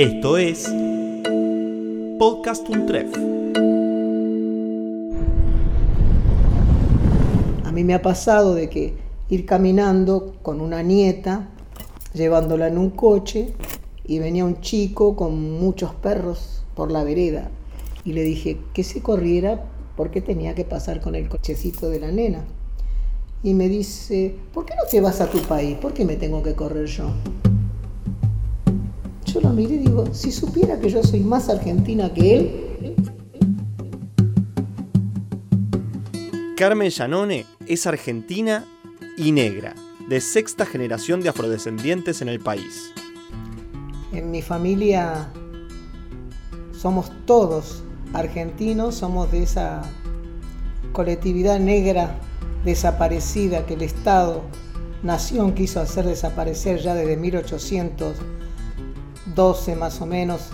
Esto es Podcast Untref. A mí me ha pasado de que ir caminando con una nieta, llevándola en un coche, y venía un chico con muchos perros por la vereda. Y le dije que se corriera porque tenía que pasar con el cochecito de la nena. Y me dice, ¿por qué no te vas a tu país? ¿Por qué me tengo que correr yo? Yo lo miré y digo, si supiera que yo soy más argentina que él. Carmen Llanone es argentina y negra, de sexta generación de afrodescendientes en el país. En mi familia somos todos argentinos, somos de esa colectividad negra desaparecida que el Estado, nación, quiso hacer desaparecer ya desde 1812 más o menos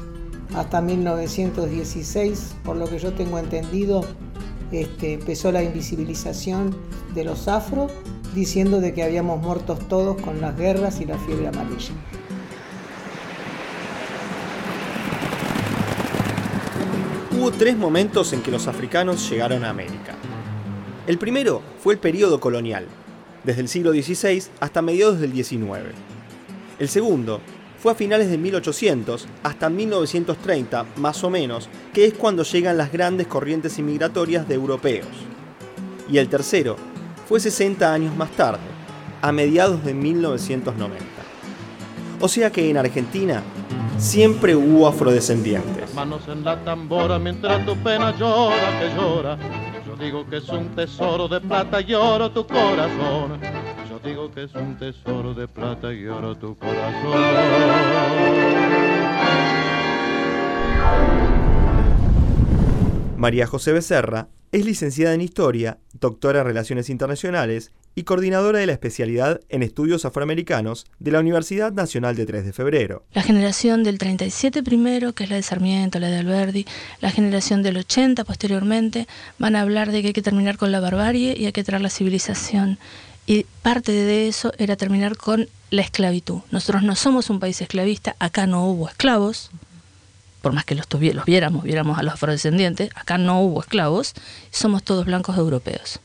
hasta 1916, por lo que yo tengo entendido, este, empezó la invisibilización de los afro, diciendo de que habíamos muerto todos con las guerras y la fiebre amarilla. Hubo tres momentos en que los africanos llegaron a América. El primero fue el periodo colonial, desde el siglo XVI hasta mediados del XIX. El segundo fue a finales de 1800 hasta 1930, más o menos, que es cuando llegan las grandes corrientes inmigratorias de europeos. Y el tercero fue 60 años más tarde, a mediados de 1990. O sea que en Argentina siempre hubo afrodescendientes. Manos en la tambora mientras tu pena llora, que llora. Yo digo que es un tesoro de plata y tu corazón. Digo que es un tesoro de plata y oro tu corazón. María José Becerra es licenciada en Historia, doctora en Relaciones Internacionales y coordinadora de la especialidad en estudios afroamericanos de la Universidad Nacional de 3 de Febrero. La generación del 37 primero, que es la de Sarmiento, la de Alberdi, la generación del 80 posteriormente, van a hablar de que hay que terminar con la barbarie y hay que traer la civilización. Y parte de eso era terminar con la esclavitud. Nosotros no somos un país esclavista, acá no hubo esclavos, por más que los, los viéramos, viéramos a los afrodescendientes, acá no hubo esclavos, somos todos blancos europeos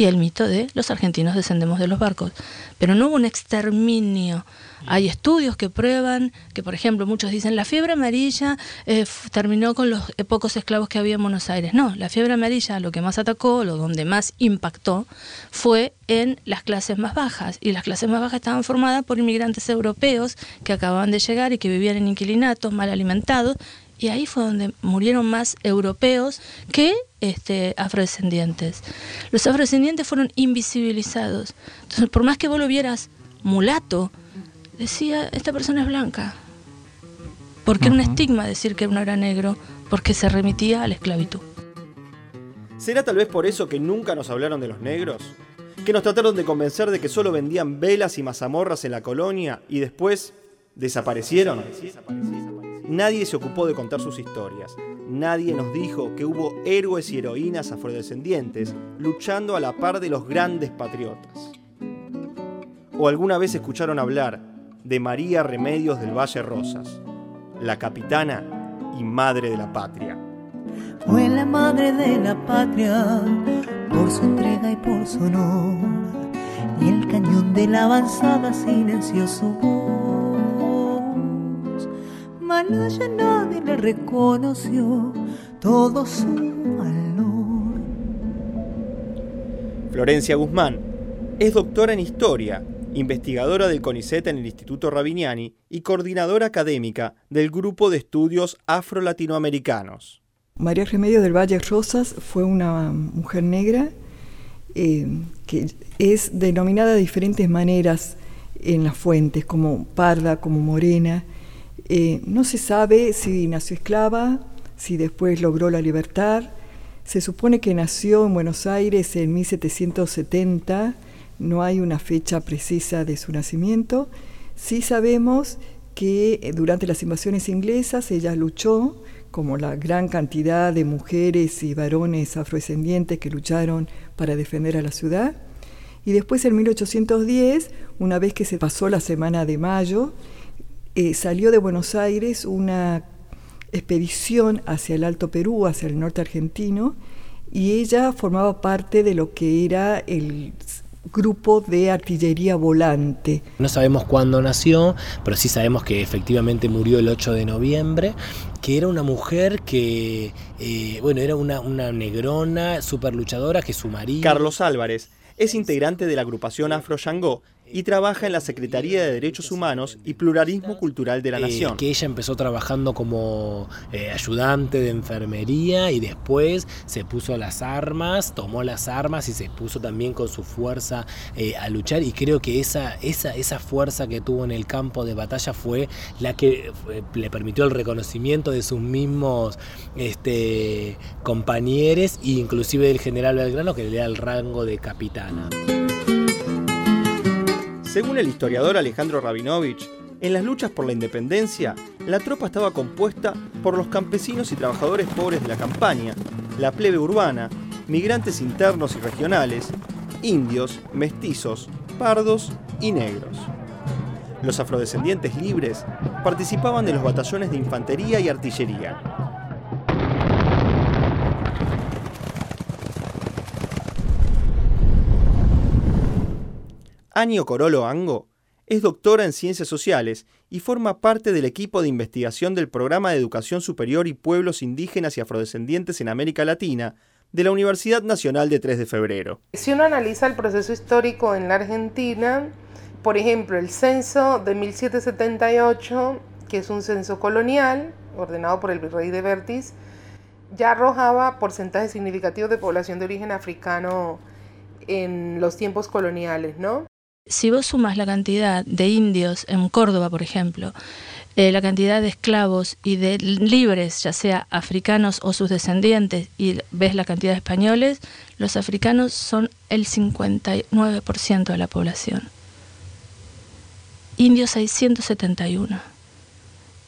y el mito de los argentinos descendemos de los barcos. Pero no hubo un exterminio. Hay estudios que prueban que, por ejemplo, muchos dicen la fiebre amarilla eh, terminó con los eh, pocos esclavos que había en Buenos Aires. No, la fiebre amarilla lo que más atacó, lo donde más impactó, fue en las clases más bajas. Y las clases más bajas estaban formadas por inmigrantes europeos que acababan de llegar y que vivían en inquilinatos, mal alimentados y ahí fue donde murieron más europeos que este, afrodescendientes. Los afrodescendientes fueron invisibilizados. Entonces, por más que vos lo vieras mulato, decía, esta persona es blanca. Porque era un estigma decir que uno era negro, porque se remitía a la esclavitud. ¿Será tal vez por eso que nunca nos hablaron de los negros? ¿Que nos trataron de convencer de que solo vendían velas y mazamorras en la colonia y después desaparecieron? Nadie se ocupó de contar sus historias. Nadie nos dijo que hubo héroes y heroínas afrodescendientes luchando a la par de los grandes patriotas. ¿O alguna vez escucharon hablar de María Remedios del Valle Rosas, la capitana y madre de la patria? Fue la madre de la patria por su entrega y por su honor, y el cañón de la avanzada silenció ya nadie le reconoció todo su valor. Florencia Guzmán es doctora en Historia, investigadora del CONICET en el Instituto Rabiniani y coordinadora académica del Grupo de Estudios Afro-Latinoamericanos. María Remedio del Valle Rosas fue una mujer negra eh, que es denominada de diferentes maneras en las fuentes, como parda, como morena, eh, no se sabe si nació esclava, si después logró la libertad. Se supone que nació en Buenos Aires en 1770, no hay una fecha precisa de su nacimiento. Sí sabemos que eh, durante las invasiones inglesas ella luchó, como la gran cantidad de mujeres y varones afrodescendientes que lucharon para defender a la ciudad. Y después en 1810, una vez que se pasó la Semana de Mayo, eh, salió de Buenos Aires una expedición hacia el Alto Perú, hacia el norte argentino, y ella formaba parte de lo que era el grupo de artillería volante. No sabemos cuándo nació, pero sí sabemos que efectivamente murió el 8 de noviembre, que era una mujer que, eh, bueno, era una, una negrona, súper luchadora, que su marido... Carlos Álvarez es integrante de la agrupación Afro Yangó y trabaja en la Secretaría de Derechos Humanos y Pluralismo Cultural de la Eh, Nación. que ella empezó trabajando como eh, ayudante de enfermería y después se puso las armas, tomó las armas y se puso también con su fuerza eh, a luchar y creo que esa, esa, esa fuerza que tuvo en el campo de batalla fue la que eh, le permitió el reconocimiento de sus mismos este, compañeros e inclusive del general Belgrano que le da el rango de capitana. Según el historiador Alejandro Rabinovich, en las luchas por la independencia, la tropa estaba compuesta por los campesinos y trabajadores pobres de la campaña, la plebe urbana, migrantes internos y regionales, indios, mestizos, pardos y negros. Los afrodescendientes libres participaban de los batallones de infantería y artillería. Anio Corolo Ango es doctora en Ciencias Sociales y forma parte del equipo de investigación del Programa de Educación Superior y Pueblos Indígenas y Afrodescendientes en América Latina de la Universidad Nacional de 3 de Febrero. Si uno analiza el proceso histórico en la Argentina, por ejemplo, el censo de 1778, que es un censo colonial, ordenado por el virrey de Vértiz, ya arrojaba porcentajes significativos de población de origen africano en los tiempos coloniales, ¿no? Si vos sumas la cantidad de indios en Córdoba, por ejemplo, eh, la cantidad de esclavos y de libres, ya sea africanos o sus descendientes, y ves la cantidad de españoles, los africanos son el 59% de la población. Indios hay 171.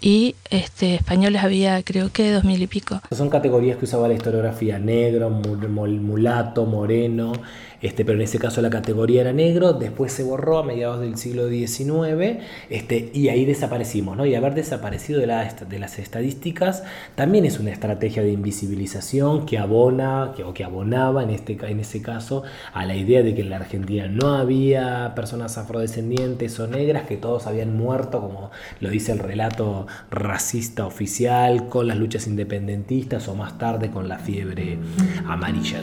Y este, españoles había creo que dos mil y pico. Son categorías que usaba la historiografía, negro, mul- mul- mulato, moreno, este, pero en ese caso la categoría era negro, después se borró a mediados del siglo XIX este, y ahí desaparecimos, ¿no? Y haber desaparecido de, la, de las estadísticas también es una estrategia de invisibilización que abona, que, o que abonaba en, este, en ese caso a la idea de que en la Argentina no había personas afrodescendientes o negras, que todos habían muerto, como lo dice el relato racista oficial, con las luchas independentistas o más tarde con la fiebre amarilla.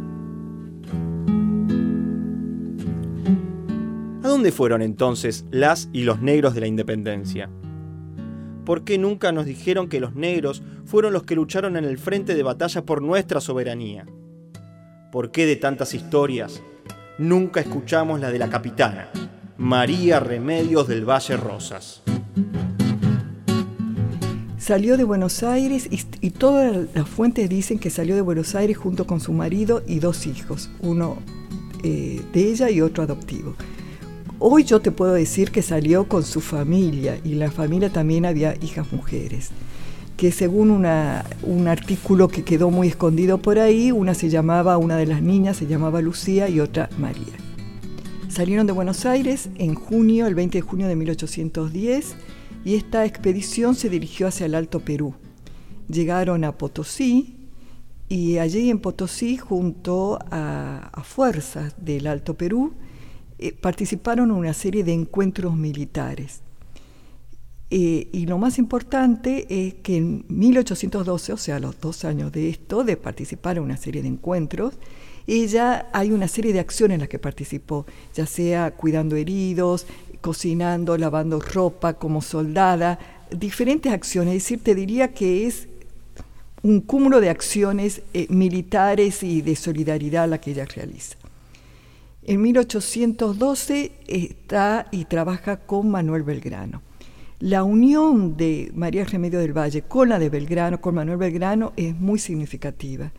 ¿A dónde fueron entonces las y los negros de la independencia? ¿Por qué nunca nos dijeron que los negros fueron los que lucharon en el frente de batalla por nuestra soberanía? ¿Por qué de tantas historias nunca escuchamos la de la capitana, María Remedios del Valle Rosas? Salió de Buenos Aires y, todas las fuentes dicen que salió de Buenos Aires junto con su marido y dos hijos, uno eh, de ella y otro adoptivo. Hoy yo te puedo decir que salió con su familia y la familia también había hijas mujeres, que según un artículo que quedó muy escondido por ahí, una se llamaba, una de las niñas se llamaba Lucía y otra María. Salieron de Buenos Aires en junio, el 20 de junio de 1810, y esta expedición se dirigió hacia el Alto Perú. Llegaron a Potosí y allí en Potosí, junto a, fuerzas del Alto Perú, eh, participaron en una serie de encuentros militares. Eh, y lo más importante es que en 1812, o sea, los dos años de esto, de participar en una serie de encuentros, ella hay una serie de acciones en las que participó, ya sea cuidando heridos, cocinando, lavando ropa como soldada, diferentes acciones. Es decir, te diría que es un cúmulo de acciones eh, militares y de solidaridad la que ella realiza. En 1812 está y trabaja con Manuel Belgrano. La unión de María Remedio del Valle con la de Belgrano, con Manuel Belgrano, es muy significativa,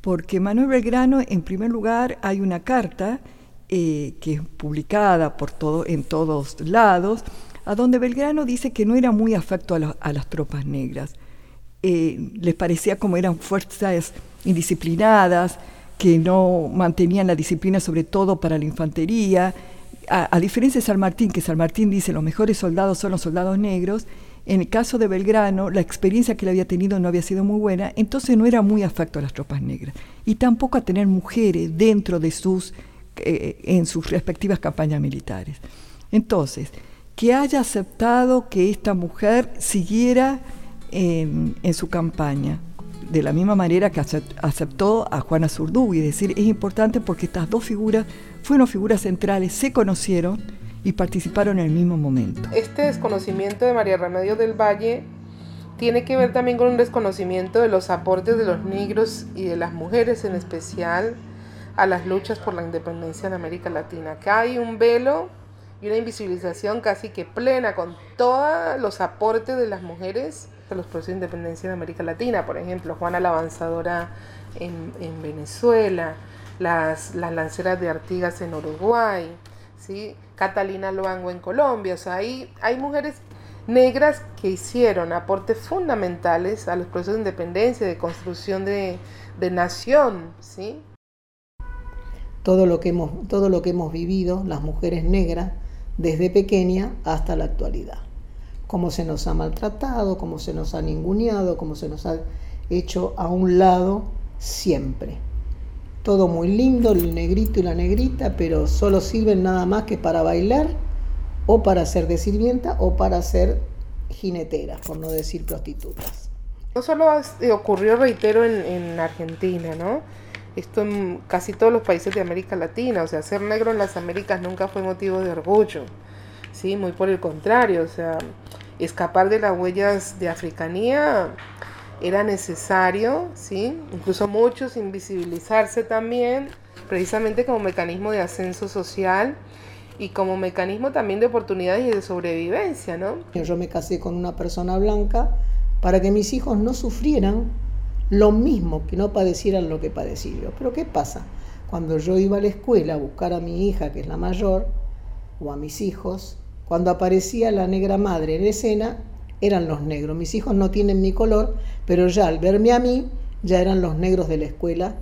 porque Manuel Belgrano, en primer lugar, hay una carta eh, que es publicada por todo, en todos lados, a donde Belgrano dice que no era muy afecto a, la- a las tropas negras. Eh, les parecía como eran fuerzas indisciplinadas, que no mantenían la disciplina sobre todo para la infantería, a, diferencia de San Martín, que San Martín dice los mejores soldados son los soldados negros, en el caso de Belgrano, la experiencia que él había tenido no había sido muy buena, entonces no era muy afecto a las tropas negras. Y tampoco a tener mujeres dentro de sus, eh, en sus respectivas campañas militares. Entonces, que haya aceptado que esta mujer siguiera en, su campaña, de la misma manera que aceptó a Juana Zurduy, es decir, es importante porque estas dos figuras fueron figuras centrales, se conocieron y participaron en el mismo momento. Este desconocimiento de María Remedios del Valle tiene que ver también con un desconocimiento de los aportes de los negros y de las mujeres en especial a las luchas por la independencia en América Latina. Acá hay un velo y una invisibilización casi que plena con todos los aportes de las mujeres los procesos de independencia en América Latina. Por ejemplo, Juana la Avanzadora en, en Venezuela, las, las lanceras de Artigas en Uruguay, ¿sí? Catalina Luango en Colombia. O sea, hay, hay mujeres negras que hicieron aportes fundamentales a los procesos de independencia, de construcción de, de nación, ¿sí? Todo lo, que hemos, todo lo que hemos vivido, las mujeres negras, desde pequeña hasta la actualidad. Cómo se nos ha maltratado, cómo se nos ha ninguneado, cómo se nos ha hecho a un lado siempre todo muy lindo, el negrito y la negrita, pero solo sirven nada más que para bailar o para ser de sirvienta o para ser jineteras, por no decir prostitutas. No solo eh, ocurrió, reitero, en, Argentina, ¿no? Esto en casi todos los países de América Latina, o sea, ser negro en las Américas nunca fue motivo de orgullo, ¿sí? Muy por el contrario, o sea, escapar de las huellas de africanía era necesario, ¿sí? incluso muchos invisibilizarse también, precisamente como mecanismo de ascenso social y como mecanismo también de oportunidades y de sobrevivencia. ¿no? Yo me casé con una persona blanca para que mis hijos no sufrieran lo mismo, que no padecieran lo que padecí yo. Pero ¿qué pasa? Cuando yo iba a la escuela a buscar a mi hija, que es la mayor, o a mis hijos, cuando aparecía la negra madre en escena, eran los negros. Mis hijos no tienen mi color, pero ya al verme a mí, ya eran los negros de la escuela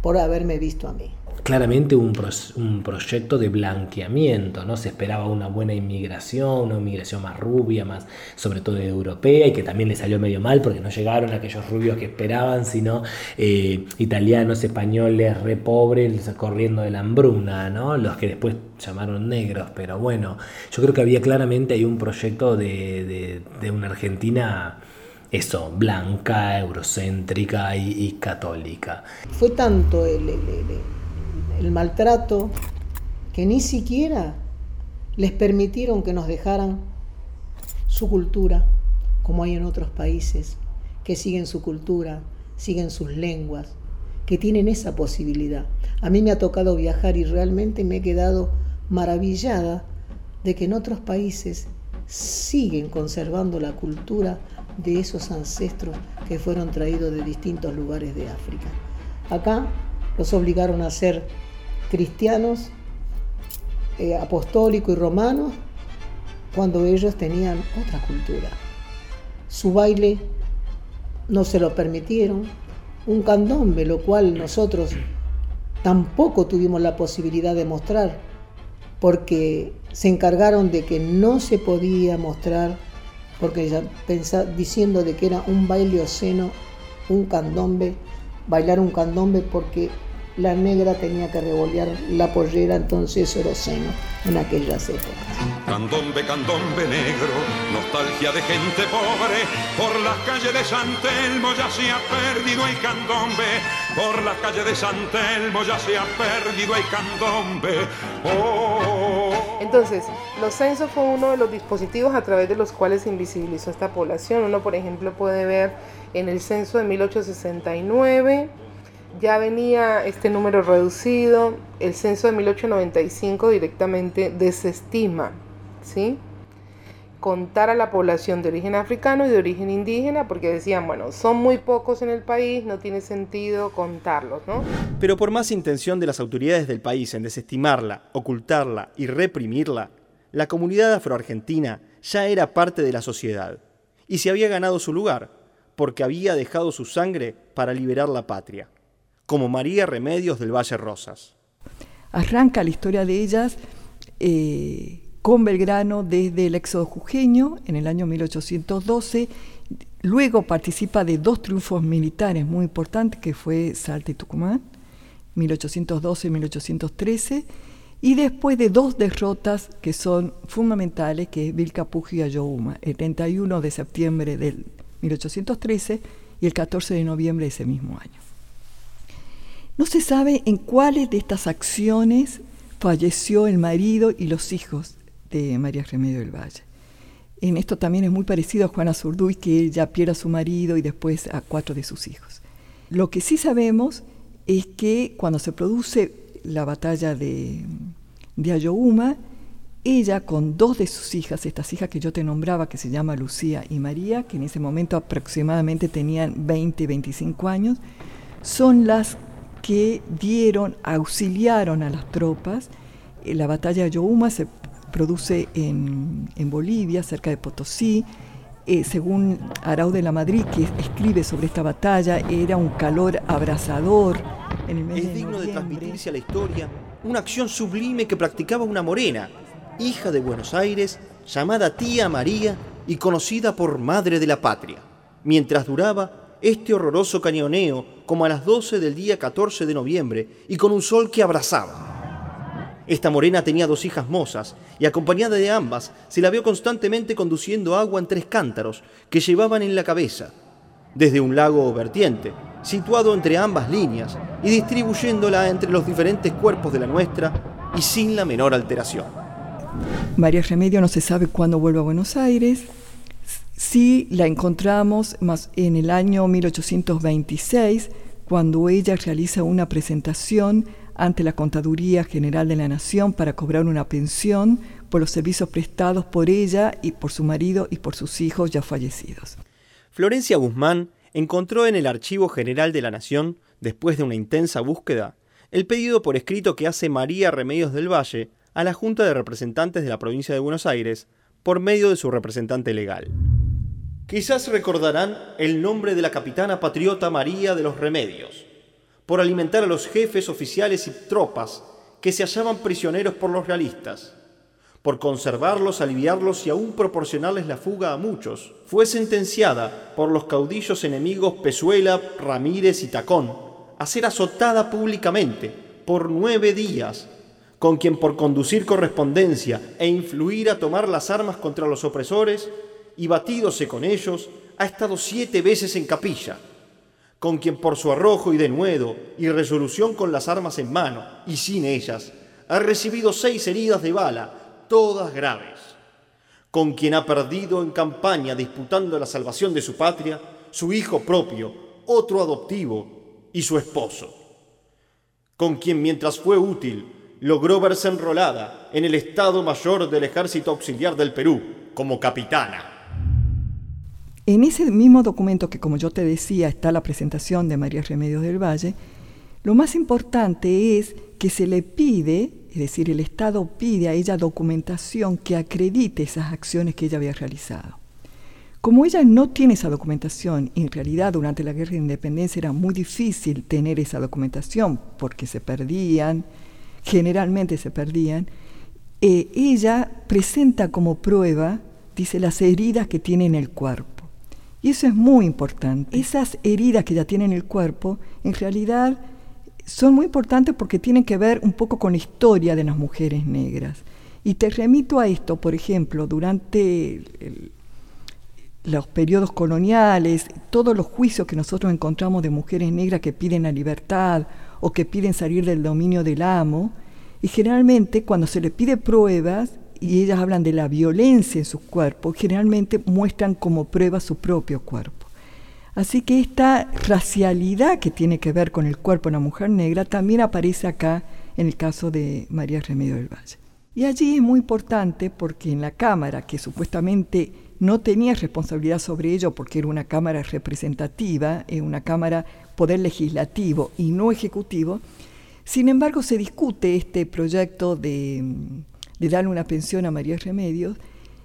por haberme visto a mí claramente un, un, proyecto de blanqueamiento, ¿no? Se esperaba una buena inmigración, una inmigración más rubia, más sobre todo europea, y que también le salió medio mal porque no llegaron aquellos rubios que esperaban, sino eh, italianos, españoles, re pobres, corriendo de la hambruna, ¿no? Los que después llamaron negros, pero bueno, yo creo que había claramente ahí un proyecto de, una Argentina eso, blanca, eurocéntrica y, católica. Fue tanto el maltrato, que ni siquiera les permitieron que nos dejaran su cultura, como hay en otros países, que siguen su cultura, siguen sus lenguas, que tienen esa posibilidad. A mí me ha tocado viajar y realmente me he quedado maravillada de que en otros países siguen conservando la cultura de esos ancestros que fueron traídos de distintos lugares de África. Acá los obligaron a ser cristianos, eh, apostólicos y romanos, cuando ellos tenían otra cultura. Su baile no se lo permitieron, un candombe, lo cual nosotros tampoco tuvimos la posibilidad de mostrar, porque se encargaron de que no se podía mostrar, porque ya diciendo de que era un baile oceno, un candombe, bailar un candombe porque la negra tenía que revolear la pollera, entonces era seno en aquellas épocas. Candombe, candombe negro, nostalgia de gente pobre, por las calles de San Telmo ya se ha perdido el candombe, por las calles de San Telmo ya se ha perdido el candombe. Oh. Entonces, los censos fue uno de los dispositivos a través de los cuales se invisibilizó esta población. Uno, por ejemplo, puede ver en el censo de 1869, ya venía este número reducido, el censo de 1895 directamente desestima, ¿sí? contar a la población de origen africano y de origen indígena, porque decían, bueno, son muy pocos en el país, no tiene sentido contarlos, ¿no? Pero por más intención de las autoridades del país en desestimarla, ocultarla y reprimirla, la comunidad afroargentina ya era parte de la sociedad y se había ganado su lugar, porque había dejado su sangre para liberar la patria como María Remedios del Valle Rosas. Arranca la historia de ellas eh, con Belgrano desde el éxodo jujeño en el año 1812. Luego participa de dos triunfos militares muy importantes, que fue Salta y Tucumán, 1812 y 1813, y después de dos derrotas que son fundamentales, que es Vilcapugio y Ayohuma, el 31 de septiembre del 1813 y el 14 de noviembre de ese mismo año. No se sabe en cuáles de estas acciones falleció el marido y los hijos de María Remedio del Valle. En esto también es muy parecido a Juana Zurduy, que ella pierde a su marido y después a cuatro de sus hijos. Lo que sí sabemos es que cuando se produce la batalla de, de Ayohuma, ella con dos de sus hijas, estas hijas que yo te nombraba, que se llama Lucía y María, que en ese momento aproximadamente tenían 20 y 25 años, son las que dieron, auxiliaron a las tropas. Eh, la batalla de Ayohuma se produce en, Bolivia, cerca de Potosí. Eh, según Arau de la Madrid, que escribe sobre esta batalla, era un calor abrasador. En el mes es digno de transmitirse a la historia una acción sublime que practicaba una morena, hija de Buenos Aires, llamada tía María y conocida por Madre de la Patria, mientras duraba este horroroso cañoneo como a las 12 del día 14 de noviembre y con un sol que abrazaba. Esta morena tenía dos hijas mozas y acompañada de ambas se la vio constantemente conduciendo agua en tres cántaros que llevaban en la cabeza, desde un lago vertiente, situado entre ambas líneas y distribuyéndola entre los diferentes cuerpos de la nuestra y sin la menor alteración. María Remedio no se sabe cuándo vuelve a Buenos Aires. Sí la encontramos más en el año 1826, cuando ella realiza una presentación ante la Contaduría General de la Nación para cobrar una pensión por los servicios prestados por ella y por su marido y por sus hijos ya fallecidos. Florencia Guzmán encontró en el Archivo General de la Nación, después de una intensa búsqueda, el pedido por escrito que hace María Remedios del Valle a la Junta de Representantes de la Provincia de Buenos Aires por medio de su representante legal. Quizás recordarán el nombre de la capitana patriota María de los Remedios, por alimentar a los jefes oficiales y tropas que se hallaban prisioneros por los realistas, por conservarlos, aliviarlos y aún proporcionarles la fuga a muchos, fue sentenciada por los caudillos enemigos Pezuela, Ramírez y Tacón a ser azotada públicamente por nueve días, con quien por conducir correspondencia e influir a tomar las armas contra los opresores y batídose con ellos, ha estado siete veces en capilla, con quien por su arrojo y denuedo y resolución con las armas en mano y sin ellas, ha recibido seis heridas de bala, todas graves, con quien ha perdido en campaña disputando la salvación de su patria, su hijo propio, otro adoptivo y su esposo, con quien mientras fue útil logró verse enrolada en el Estado Mayor del Ejército Auxiliar del Perú como capitana. En ese mismo documento que, como yo te decía, está la presentación de María Remedios del Valle, lo más importante es que se le pide, es decir, el Estado pide a ella documentación que acredite esas acciones que ella había realizado. Como ella no tiene esa documentación, en realidad durante la guerra de independencia era muy difícil tener esa documentación porque se perdían, generalmente se perdían, eh, ella presenta como prueba, dice, las heridas que tiene en el cuerpo. Y eso es muy importante. Esas heridas que ya tiene en el cuerpo, en realidad son muy importantes porque tienen que ver un poco con la historia de las mujeres negras. Y te remito a esto, por ejemplo, durante los periodos coloniales, todos los juicios que nosotros encontramos de mujeres negras que piden la libertad o que piden salir del dominio del amo, y generalmente cuando se les pide pruebas, y ellas hablan de la violencia en su cuerpo, generalmente muestran como prueba su propio cuerpo. Así que esta racialidad que tiene que ver con el cuerpo de una mujer negra también aparece acá en el caso de María Remedio del Valle. Y allí es muy importante porque en la Cámara, que supuestamente no tenía responsabilidad sobre ello porque era una Cámara representativa, una Cámara poder legislativo y no ejecutivo, sin embargo se discute este proyecto de de darle una pensión a María Remedios,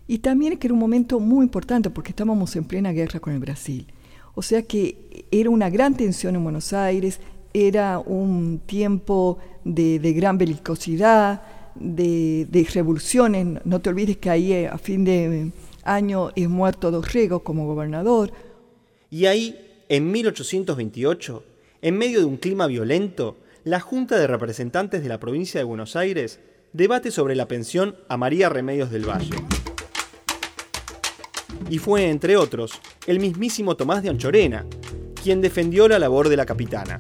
y también que era un momento muy importante porque estábamos en plena guerra con el Brasil. O sea que era una gran tensión en Buenos Aires, era un tiempo de, gran belicosidad, de, de revoluciones. No te olvides que ahí eh, a fin de año es muerto Dorrego como gobernador. Y ahí, en 1828, en medio de un clima violento, la Junta de Representantes de la provincia de Buenos Aires debate sobre la pensión a María Remedios del Valle. Y fue, entre otros, el mismísimo Tomás de Anchorena, quien defendió la labor de la capitana.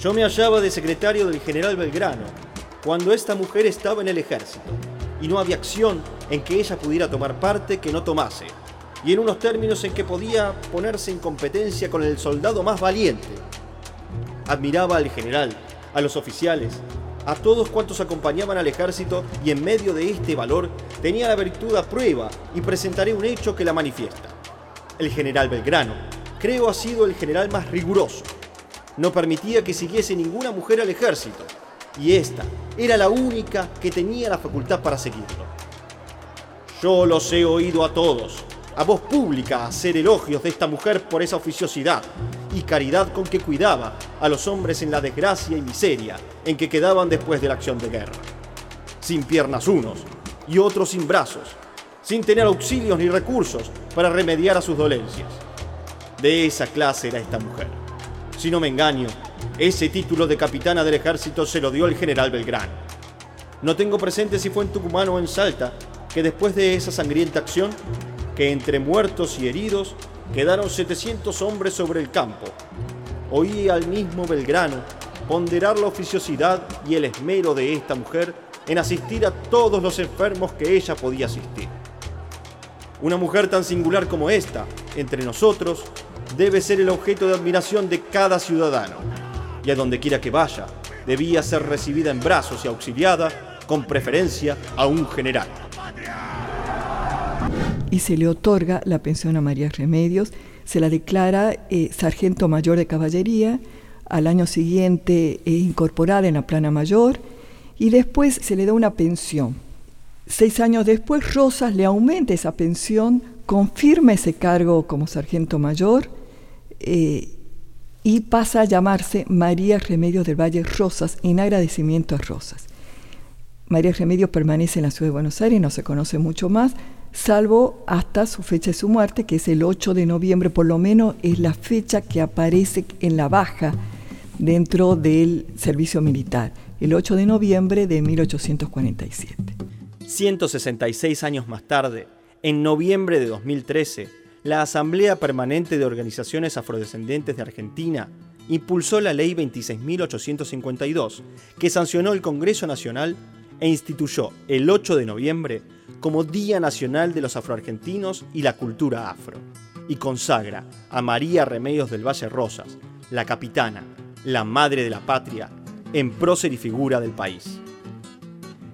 Yo me hallaba de secretario del general Belgrano cuando esta mujer estaba en el ejército y no había acción en que ella pudiera tomar parte que no tomase, y en unos términos en que podía ponerse en competencia con el soldado más valiente. Admiraba al general, a los oficiales, a todos cuantos acompañaban al ejército y en medio de este valor tenía la virtud a prueba y presentaré un hecho que la manifiesta. El general Belgrano, creo ha sido el general más riguroso. No permitía que siguiese ninguna mujer al ejército y esta era la única que tenía la facultad para seguirlo. Yo los he oído a todos, a voz pública, hacer elogios de esta mujer por esa oficiosidad y caridad con que cuidaba a los hombres en la desgracia y miseria en que quedaban después de la acción de guerra. Sin piernas unos y otros sin brazos, sin tener auxilios ni recursos para remediar a sus dolencias. De esa clase era esta mujer. Si no me engaño, ese título de capitana del ejército se lo dio el general Belgrano. No tengo presente si fue en Tucumán o en Salta, que después de esa sangrienta acción, que entre muertos y heridos quedaron 700 hombres sobre el campo. Oí al mismo Belgrano ponderar la oficiosidad y el esmero de esta mujer en asistir a todos los enfermos que ella podía asistir. Una mujer tan singular como esta, entre nosotros, debe ser el objeto de admiración de cada ciudadano, y a donde quiera que vaya, debía ser recibida en brazos y auxiliada, con preferencia a un general. Y se le otorga la pensión a María Remedios, se la declara eh, sargento mayor de caballería, al año siguiente es incorporada en la plana mayor y después se le da una pensión. Seis años después Rosas le aumenta esa pensión, confirma ese cargo como sargento mayor eh, y pasa a llamarse María Remedios del Valle Rosas en agradecimiento a Rosas. María Remedios permanece en la ciudad de Buenos Aires, no se conoce mucho más, salvo hasta su fecha de su muerte, que es el 8 de noviembre, por lo menos es la fecha que aparece en la baja dentro del servicio militar, el 8 de noviembre de 1847. 166 años más tarde, en noviembre de 2013, la Asamblea Permanente de Organizaciones Afrodescendientes de Argentina impulsó la Ley 26.852, que sancionó el Congreso Nacional e instituyó el 8 de noviembre como Día Nacional de los Afroargentinos y la Cultura Afro, y consagra a María Remedios del Valle Rosas, la capitana, la madre de la patria, en prócer y figura del país.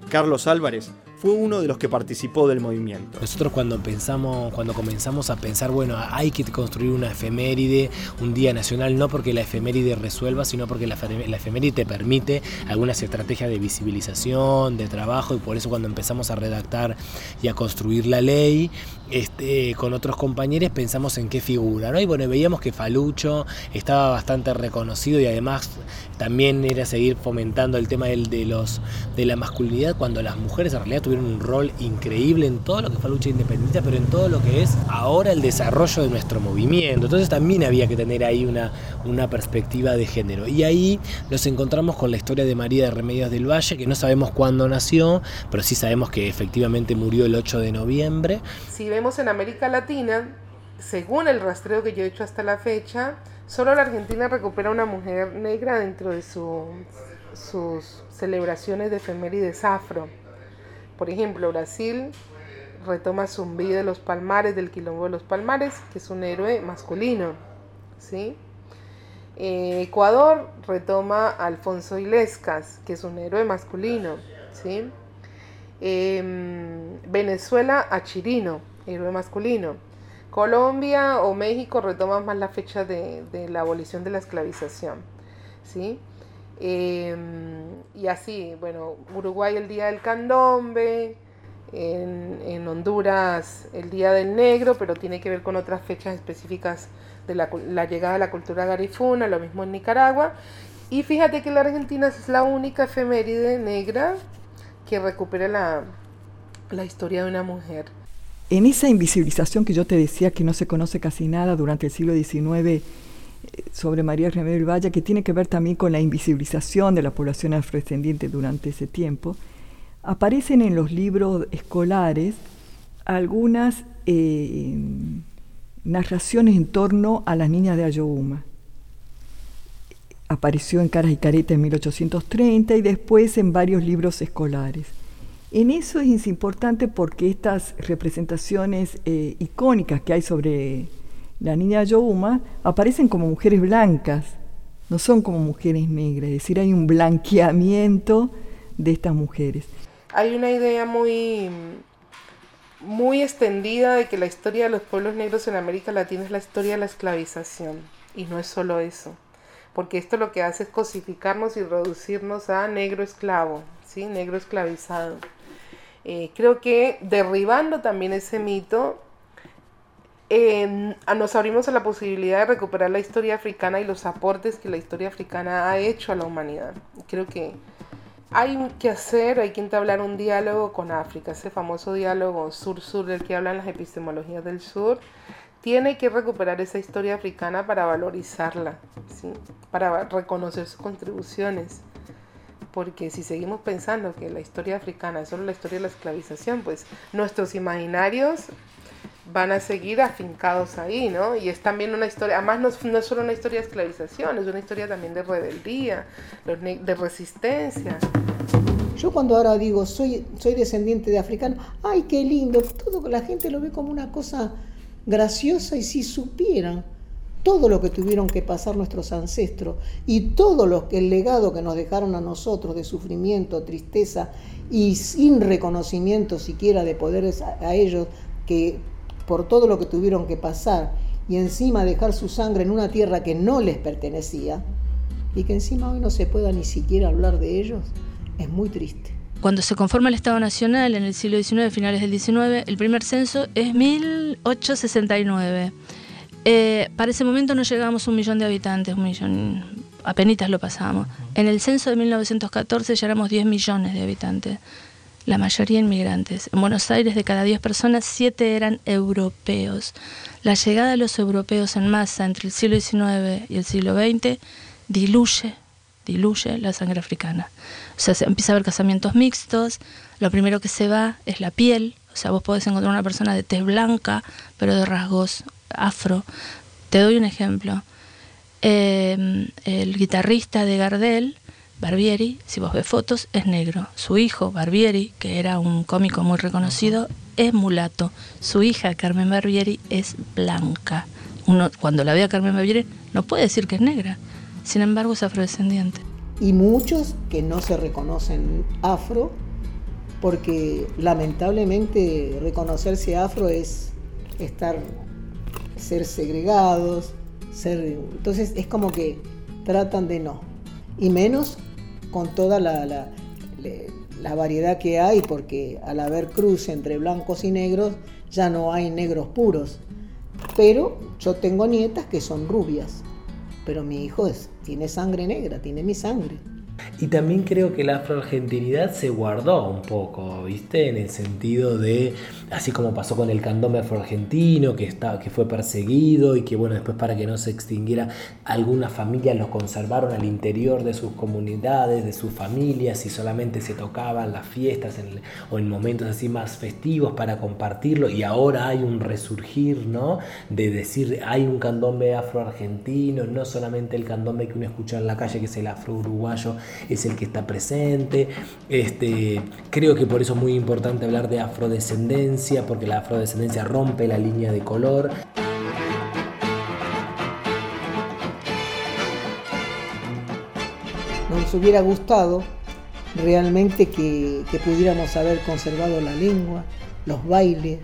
Carlos Álvarez fue uno de los que participó del movimiento. Nosotros cuando pensamos, cuando comenzamos a pensar, bueno, hay que construir una efeméride, un día nacional, no porque la efeméride resuelva, sino porque la, efeméride te permite algunas estrategias de visibilización, de trabajo, y por eso cuando empezamos a redactar y a construir la ley, este, con otros compañeros pensamos en qué figura, ¿no? Y bueno, veíamos que Falucho estaba bastante reconocido y además también era seguir fomentando el tema de, los, de la masculinidad cuando las mujeres en realidad tuvieron un rol increíble en todo lo que fue lucha independiente, pero en todo lo que es ahora el desarrollo de nuestro movimiento. Entonces también había que tener ahí una, una perspectiva de género. Y ahí nos encontramos con la historia de María de Remedios del Valle, que no sabemos cuándo nació, pero sí sabemos que efectivamente murió el 8 de noviembre. Vemos en América Latina, según el rastreo que yo he hecho hasta la fecha, solo la Argentina recupera una mujer negra dentro de su, sus celebraciones de efemérides afro. Por ejemplo, Brasil retoma Zumbí de los Palmares, del Quilombo de los Palmares, que es un héroe masculino. ¿sí? Eh, Ecuador retoma a Alfonso Ilescas, que es un héroe masculino. ¿sí? Em, Venezuela a Chirino, héroe masculino. Colombia o México retoman más la fecha de, la abolición de la esclavización. ¿sí? Em, y así, bueno, Uruguay el Día del Candombe, en, Honduras el Día del Negro, pero tiene que ver con otras fechas específicas de la, llegada de la cultura garifuna, lo mismo en Nicaragua. Y fíjate que la Argentina es la única efeméride negra que recupera la historia de una mujer. En esa invisibilización que yo te decía que no se conoce casi nada durante el siglo XIX eh, sobre María Remedio Valle, que tiene que ver también con la invisibilización de la población afrodescendiente durante ese tiempo, aparecen en los libros escolares algunas eh, narraciones en torno a las niñas de Ayohuma. Apareció en Caras y Caretas en 1830 y después en varios libros escolares. En eso es importante porque estas representaciones eh, icónicas que hay sobre la niña Youma aparecen como mujeres blancas, no son como mujeres negras, es decir, hay un blanqueamiento de estas mujeres. Hay una idea muy, muy extendida de que la historia de los pueblos negros en América Latina es la historia de la esclavización, y no es solo eso, porque esto lo que hace es cosificarnos y reducirnos a negro esclavo, ¿sí? negro esclavizado. Eh, creo que derribando también ese mito, nos abrimos a la posibilidad de recuperar la historia africana y los aportes que la historia africana ha hecho a la humanidad. Creo que hay que hacer, hay que entablar un diálogo con África, ese famoso diálogo sur-sur del que hablan las epistemologías del sur, tiene que recuperar esa historia africana para valorizarla, para reconocer sus contribuciones porque si seguimos pensando que la historia africana es solo la historia de la esclavización, pues nuestros imaginarios van a seguir afincados ahí, ¿no? Y es también una historia, además no, es solo una historia de esclavización, es una historia también de rebeldía, de resistencia. Yo cuando ahora digo soy, soy descendiente de africano, ay, qué lindo, todo la gente lo ve como una cosa graciosa y si supieran todo lo que tuvieron que pasar nuestros ancestros y todo lo que el legado que nos dejaron a nosotros de sufrimiento, tristeza y sin reconocimiento siquiera de poder a ellos que por todo lo que tuvieron que pasar y encima dejar su sangre en una tierra que no les pertenecía y que encima hoy no se pueda ni siquiera hablar de ellos, es muy triste. Cuando se conforma el Estado Nacional en el siglo XIX, finales del XIX, el primer censo es 1869. Eh, para ese momento no llegábamos a un millón de habitantes, un millón, apenas lo pasamos. En el censo de 1914 ya éramos 10 millones de habitantes, la mayoría inmigrantes. En Buenos Aires de cada 10 personas, 7 eran europeos. La llegada de los europeos en masa entre el siglo XIX y el siglo XX diluye, diluye la sangre africana. O sea, se empieza a haber casamientos mixtos, lo primero que se va es la piel, o sea, vos podés encontrar una persona de tez blanca, pero de rasgos afro. Te doy un ejemplo. Em, el guitarrista de Gardel, Barbieri, si vos ves fotos, es negro. Su hijo, Barbieri, que era un cómico muy reconocido, es mulato. Su hija, Carmen Barbieri, es blanca. Uno, cuando la ve a Carmen Barbieri, no puede decir que es negra. Sin embargo, es afrodescendiente. Y muchos que no se reconocen afro, porque lamentablemente reconocerse afro es estar ser segregados, ser, entonces es como que tratan de no. Y menos con toda la, la, la variedad que hay, porque al haber cruce entre blancos y negros, ya no hay negros puros. Pero yo tengo nietas que son rubias, pero mi hijo es, tiene sangre negra, tiene mi sangre. Y también creo que la afroargentinidad se guardó un poco, ¿viste? En el sentido de, así como pasó con el candombe afroargentino, que, está, que fue perseguido y que, bueno, después para que no se extinguiera, algunas familias los conservaron al interior de sus comunidades, de sus familias, y solamente se tocaban las fiestas o en momentos así más festivos para compartirlo. Y ahora hay un resurgir, ¿no? De decir, hay un candombe afroargentino, no solamente el candombe que uno escucha en la calle, que es el afro-uruguayo es el que está presente. Este, creo que por eso es muy importante hablar de afrodescendencia, porque la afrodescendencia rompe la línea de color. Nos hubiera gustado realmente que, pudiéramos haber conservado la lengua, los bailes,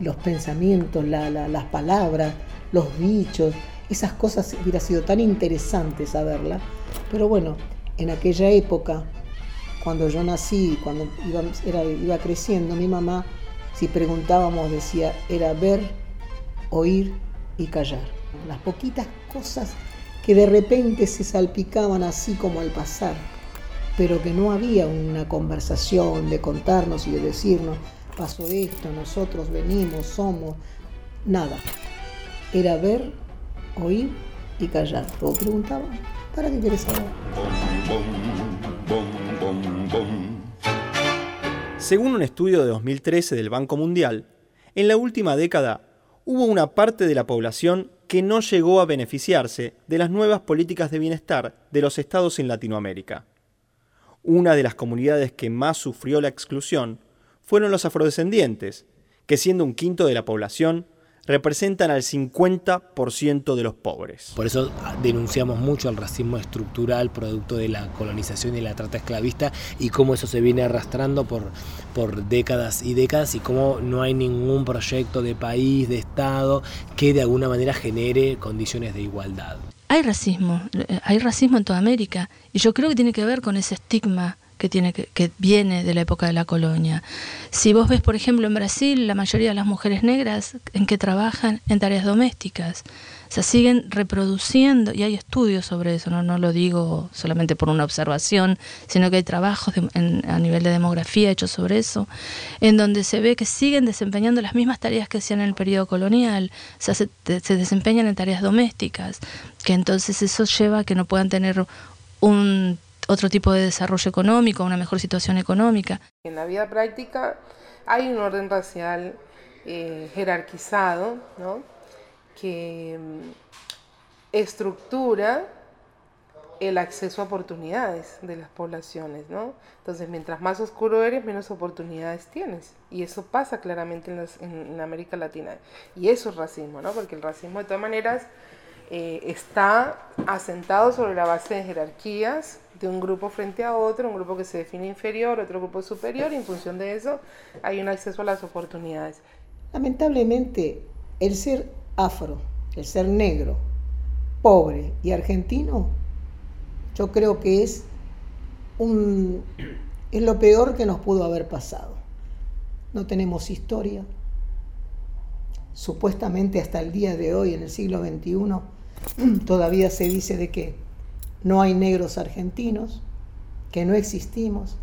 los pensamientos, las palabras, los dichos, esas cosas hubiera sido tan interesante saberlas. Pero bueno, en aquella época, cuando yo nací, cuando iba, iba creciendo, mi mamá, si preguntábamos, decía, era ver, oír y callar. Las poquitas cosas que de repente se salpicaban así como al pasar, pero que no había una conversación de contarnos y de decirnos, pasó esto, nosotros venimos, somos, nada. Era ver, oír y callar. Luego preguntaba, ¿para qué quieres saber? Según un estudio de 2013 del Banco Mundial, en la última década hubo una parte de la población que no llegó a beneficiarse de las nuevas políticas de bienestar de los estados en Latinoamérica. Una de las comunidades que más sufrió la exclusión fueron los afrodescendientes, que siendo un quinto de la población, representan al 50% de los pobres. Por eso denunciamos mucho el racismo estructural producto de la colonización y la trata esclavista y cómo eso se viene arrastrando por, por décadas y décadas y cómo no hay ningún proyecto de país, de Estado, que de alguna manera genere condiciones de igualdad. Hay racismo, eh, hay racismo en toda América y yo creo que tiene que ver con ese estigma que, tiene que, viene de la época de la colonia. Si vos ves, por ejemplo, en Brasil, la mayoría de las mujeres negras en que trabajan en tareas domésticas, o sea, siguen reproduciendo, y hay estudios sobre eso, no, no lo digo solamente por una observación, sino que hay trabajos a nivel de demografía hechos sobre eso, en donde se ve que siguen desempeñando las mismas tareas que hacían en el periodo colonial, o sea, se, se desempeñan en tareas domésticas, que entonces eso lleva a que no puedan tener un otro tipo de desarrollo económico, una mejor situación económica. En la vida práctica hay un orden racial eh, jerarquizado ¿no? que mm, estructura el acceso a oportunidades de las poblaciones, ¿no? Entonces, mientras más oscuro eres, menos oportunidades tienes. Y eso pasa claramente en, en América Latina. Y eso es racismo, ¿no? Porque el racismo, de todas maneras, eh, está asentado sobre la base de jerarquías de un grupo frente a otro, un grupo que se define inferior, otro grupo superior, y en función de eso hay un acceso a las oportunidades. Lamentablemente, el ser afro, el ser negro, pobre y argentino, yo creo que es, un, es lo peor que nos pudo haber pasado. No tenemos historia. Supuestamente hasta el día de hoy, en el siglo XXI, todavía se dice de que no hay negros argentinos, que no existimos,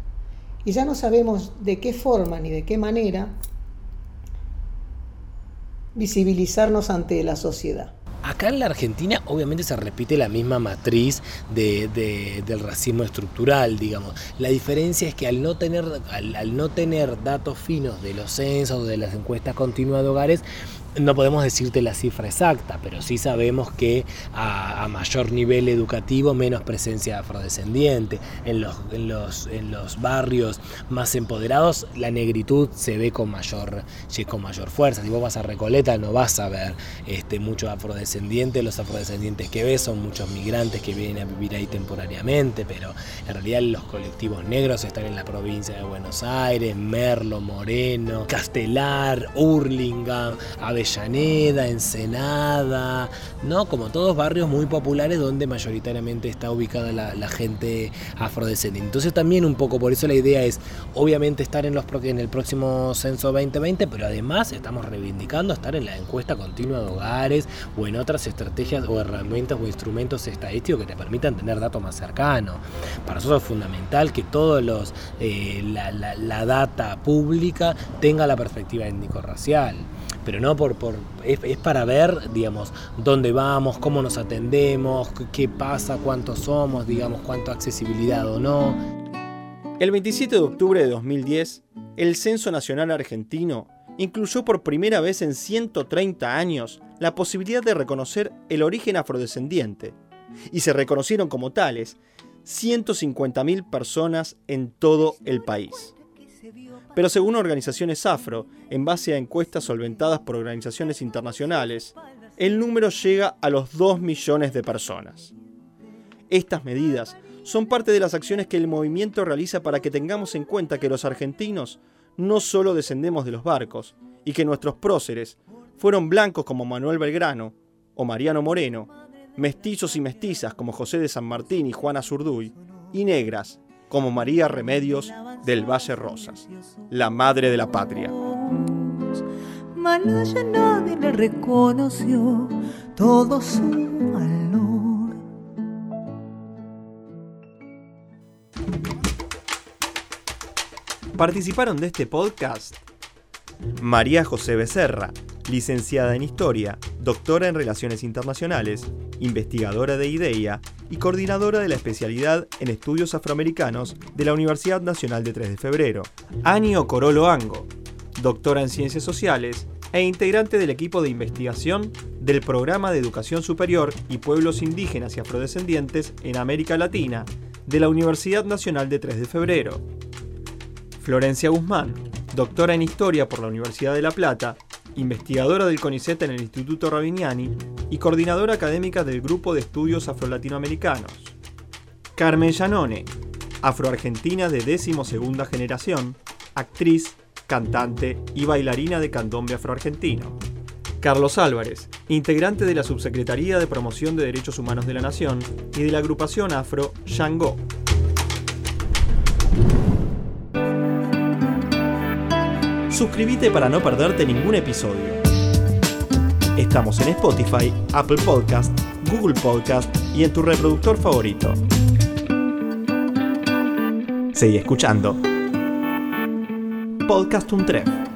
y ya no sabemos de qué forma ni de qué manera visibilizarnos ante la sociedad. Acá en la Argentina obviamente se repite la misma matriz del racismo estructural, digamos. La diferencia es que al no tener, al, no tener datos finos de los censos, de las encuestas continuas de hogares, no podemos decirte la cifra exacta, pero sí sabemos que a, mayor nivel educativo, menos presencia afrodescendiente. En los, en, los, en los barrios más empoderados, la negritud se ve con mayor, con mayor fuerza. Si vos vas a Recoleta, no vas a ver este, muchos afrodescendientes. Los afrodescendientes que ves son muchos migrantes que vienen a vivir ahí temporariamente, pero en realidad los colectivos negros están en la provincia de Buenos Aires, Merlo, Moreno, Castelar, Hurlingham, Avellaneda Avellaneda, Ensenada, ¿no? Como todos barrios muy populares donde mayoritariamente está ubicada la, gente afrodescendiente. Entonces también un poco por eso la idea es obviamente estar en, los, en el próximo censo 2020, pero además estamos reivindicando estar en la encuesta continua de hogares o en otras estrategias o herramientas o instrumentos estadísticos que te permitan tener datos más cercanos. Para nosotros es fundamental que todos los eh, la, la data pública tenga la perspectiva étnico-racial pero no por, es, para ver, digamos, dónde vamos, cómo nos atendemos, qué pasa, cuántos somos, digamos, cuánta accesibilidad o no. El 27 de octubre de 2010, el Censo Nacional Argentino incluyó por primera vez en 130 años la posibilidad de reconocer el origen afrodescendiente, y se reconocieron como tales 150.000 personas en todo el país. Pero según organizaciones afro, en base a encuestas solventadas por organizaciones internacionales, el número llega a los 2 millones de personas. Estas medidas son parte de las acciones que el movimiento realiza para que tengamos en cuenta que los argentinos no solo descendemos de los barcos y que nuestros próceres fueron blancos como Manuel Belgrano o Mariano Moreno, mestizos y mestizas como José de San Martín y Juana Zurduy, y negras como María Remedios del Valle Rosas, la madre de la patria. Malaya nadie le reconoció todo su valor. Participaron de este podcast María José Becerra, licenciada en Historia, doctora en Relaciones Internacionales, investigadora de IDEIA y coordinadora de la especialidad en Estudios Afroamericanos de la Universidad Nacional de 3 de Febrero. Anio Corolo Ango, doctora en Ciencias Sociales e integrante del equipo de investigación del Programa de Educación Superior y Pueblos Indígenas y Afrodescendientes en América Latina de la Universidad Nacional de 3 de Febrero. Florencia Guzmán, doctora en Historia por la Universidad de La Plata, investigadora del CONICET en el Instituto Rabiniani y coordinadora académica del Grupo de Estudios Afro-Latinoamericanos. Carmen Llanone, afroargentina de décimo segunda generación, actriz, cantante y bailarina de candombe afroargentino. Carlos Álvarez, integrante de la Subsecretaría de Promoción de Derechos Humanos de la Nación y de la agrupación afro Shango. Suscríbete para no perderte ningún episodio. Estamos en Spotify, Apple Podcast, Google Podcast y en tu reproductor favorito. Seguí escuchando. Podcast Un Tref.